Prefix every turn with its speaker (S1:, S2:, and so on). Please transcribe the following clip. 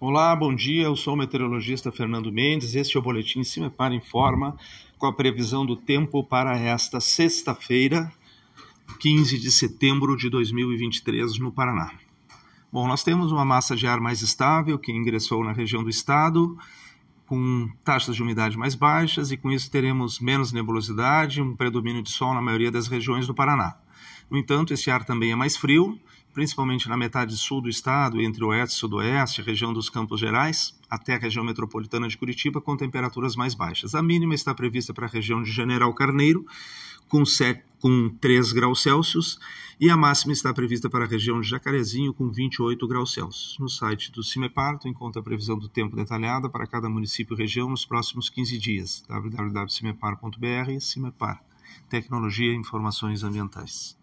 S1: Olá, bom dia. Eu sou o meteorologista Fernando Mendes. Este é o boletim Cimepar Informa com a previsão do tempo para esta sexta-feira, 15 de setembro de 2023, no Paraná. Bom, nós temos uma massa de ar mais estável que ingressou na região do estado, com taxas de umidade mais baixas, e com isso teremos menos nebulosidade, um predomínio de sol na maioria das regiões do Paraná. No entanto, esse ar também é mais frio, principalmente na metade sul do estado, entre oeste e sudoeste, região dos Campos Gerais, até a região metropolitana de Curitiba, com temperaturas mais baixas. A mínima está prevista para a região de General Carneiro, com, 7, com 3 graus Celsius, e a máxima está prevista para a região de Jacarezinho, com 28 graus Celsius. No site do CIMEPAR, tu encontra a previsão do tempo detalhada para cada município e região nos próximos 15 dias. www.cimepar.br CIMEPAR. Tecnologia e Informações Ambientais.